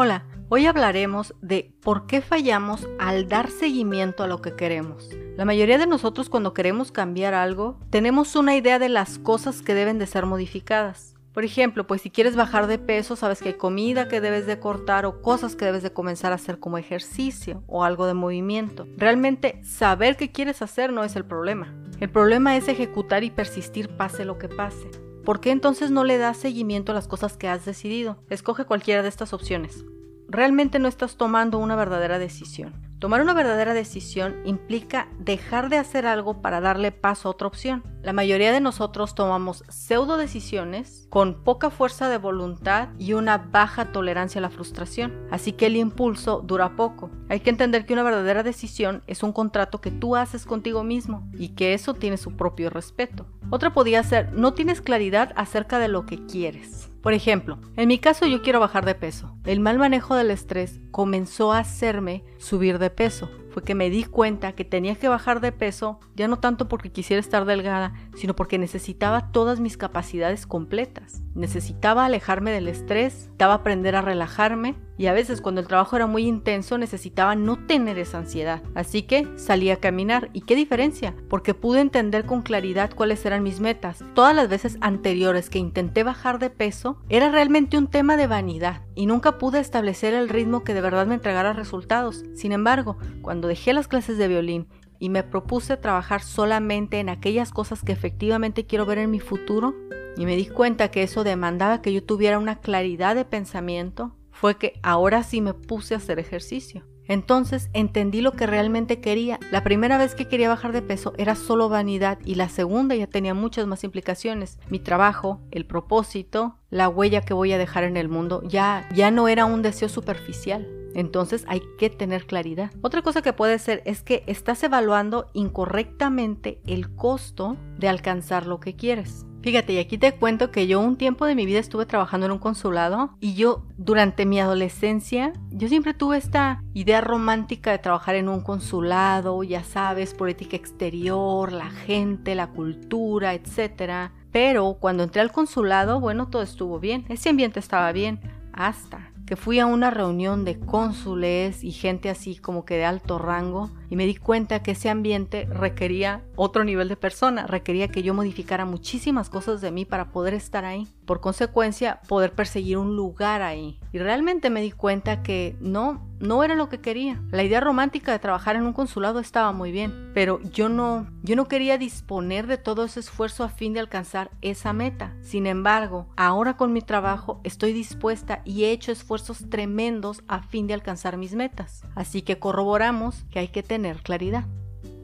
Hola, hoy hablaremos de por qué fallamos al dar seguimiento a lo que queremos. La mayoría de nosotros cuando queremos cambiar algo, tenemos una idea de las cosas que deben de ser modificadas. Por ejemplo, pues si quieres bajar de peso, sabes que hay comida que debes de cortar o cosas que debes de comenzar a hacer como ejercicio o algo de movimiento. Realmente saber qué quieres hacer no es el problema. El problema es ejecutar y persistir pase lo que pase. ¿Por qué entonces no le das seguimiento a las cosas que has decidido? Escoge cualquiera de estas opciones. Realmente no estás tomando una verdadera decisión. Tomar una verdadera decisión implica dejar de hacer algo para darle paso a otra opción. La mayoría de nosotros tomamos pseudo decisiones con poca fuerza de voluntad y una baja tolerancia a la frustración, así que el impulso dura poco. Hay que entender que una verdadera decisión es un contrato que tú haces contigo mismo y que eso tiene su propio respeto. Otra podría ser, no tienes claridad acerca de lo que quieres. Por ejemplo, en mi caso yo quiero bajar de peso. El mal manejo del estrés comenzó a hacerme subir de peso fue que me di cuenta que tenía que bajar de peso, ya no tanto porque quisiera estar delgada, sino porque necesitaba todas mis capacidades completas. Necesitaba alejarme del estrés, necesitaba aprender a relajarme y a veces cuando el trabajo era muy intenso necesitaba no tener esa ansiedad. Así que salí a caminar. ¿Y qué diferencia? Porque pude entender con claridad cuáles eran mis metas. Todas las veces anteriores que intenté bajar de peso era realmente un tema de vanidad y nunca pude establecer el ritmo que de verdad me entregara resultados. Sin embargo, cuando dejé las clases de violín y me propuse trabajar solamente en aquellas cosas que efectivamente quiero ver en mi futuro, y me di cuenta que eso demandaba que yo tuviera una claridad de pensamiento, fue que ahora sí me puse a hacer ejercicio. Entonces entendí lo que realmente quería. La primera vez que quería bajar de peso era solo vanidad y la segunda ya tenía muchas más implicaciones. Mi trabajo, el propósito, la huella que voy a dejar en el mundo, ya, ya no era un deseo superficial. Entonces hay que tener claridad. Otra cosa que puede ser es que estás evaluando incorrectamente el costo de alcanzar lo que quieres. Fíjate, y aquí te cuento que yo un tiempo de mi vida estuve trabajando en un consulado y yo durante mi adolescencia, yo siempre tuve esta idea romántica de trabajar en un consulado, ya sabes, política exterior, la gente, la cultura, etc. Pero cuando entré al consulado, bueno, todo estuvo bien, ese ambiente estaba bien, hasta que fui a una reunión de cónsules y gente así como que de alto rango y me di cuenta que ese ambiente requería otro nivel de persona, requería que yo modificara muchísimas cosas de mí para poder estar ahí. Por consecuencia, poder perseguir un lugar ahí. Y realmente me di cuenta que no, no era lo que quería. La idea romántica de trabajar en un consulado estaba muy bien, pero yo no, yo no quería disponer de todo ese esfuerzo a fin de alcanzar esa meta. Sin embargo, ahora con mi trabajo estoy dispuesta y he hecho esfuerzos tremendos a fin de alcanzar mis metas. Así que corroboramos que hay que tener claridad.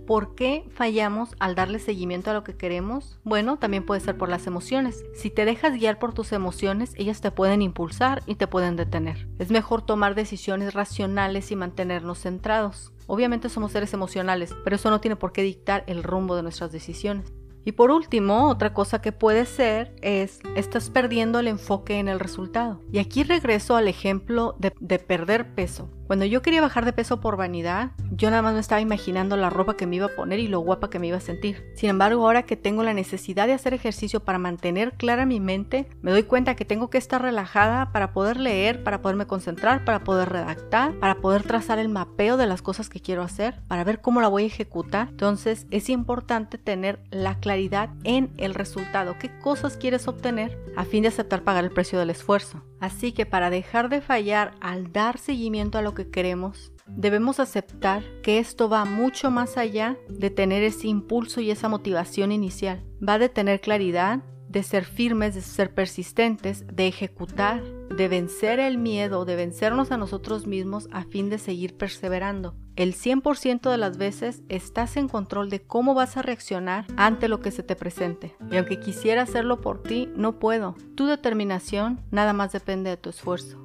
¿Por qué fallamos al darle seguimiento a lo que queremos? Bueno, también puede ser por las emociones. Si te dejas guiar por tus emociones, ellas te pueden impulsar y te pueden detener. Es mejor tomar decisiones racionales y mantenernos centrados. Obviamente somos seres emocionales, pero eso no tiene por qué dictar el rumbo de nuestras decisiones. Y por último, otra cosa que puede ser es, estás perdiendo el enfoque en el resultado. Y aquí regreso al ejemplo de, de perder peso. Cuando yo quería bajar de peso por vanidad, yo nada más me estaba imaginando la ropa que me iba a poner y lo guapa que me iba a sentir. Sin embargo, ahora que tengo la necesidad de hacer ejercicio para mantener clara mi mente, me doy cuenta que tengo que estar relajada para poder leer, para poderme concentrar, para poder redactar, para poder trazar el mapeo de las cosas que quiero hacer, para ver cómo la voy a ejecutar. Entonces, es importante tener la claridad en el resultado, qué cosas quieres obtener a fin de aceptar pagar el precio del esfuerzo. Así que para dejar de fallar al dar seguimiento a lo que queremos, debemos aceptar que esto va mucho más allá de tener ese impulso y esa motivación inicial. Va de tener claridad, de ser firmes, de ser persistentes, de ejecutar, de vencer el miedo, de vencernos a nosotros mismos a fin de seguir perseverando. El 100% de las veces estás en control de cómo vas a reaccionar ante lo que se te presente. Y aunque quisiera hacerlo por ti, no puedo. Tu determinación nada más depende de tu esfuerzo.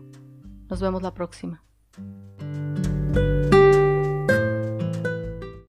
Nos vemos la próxima.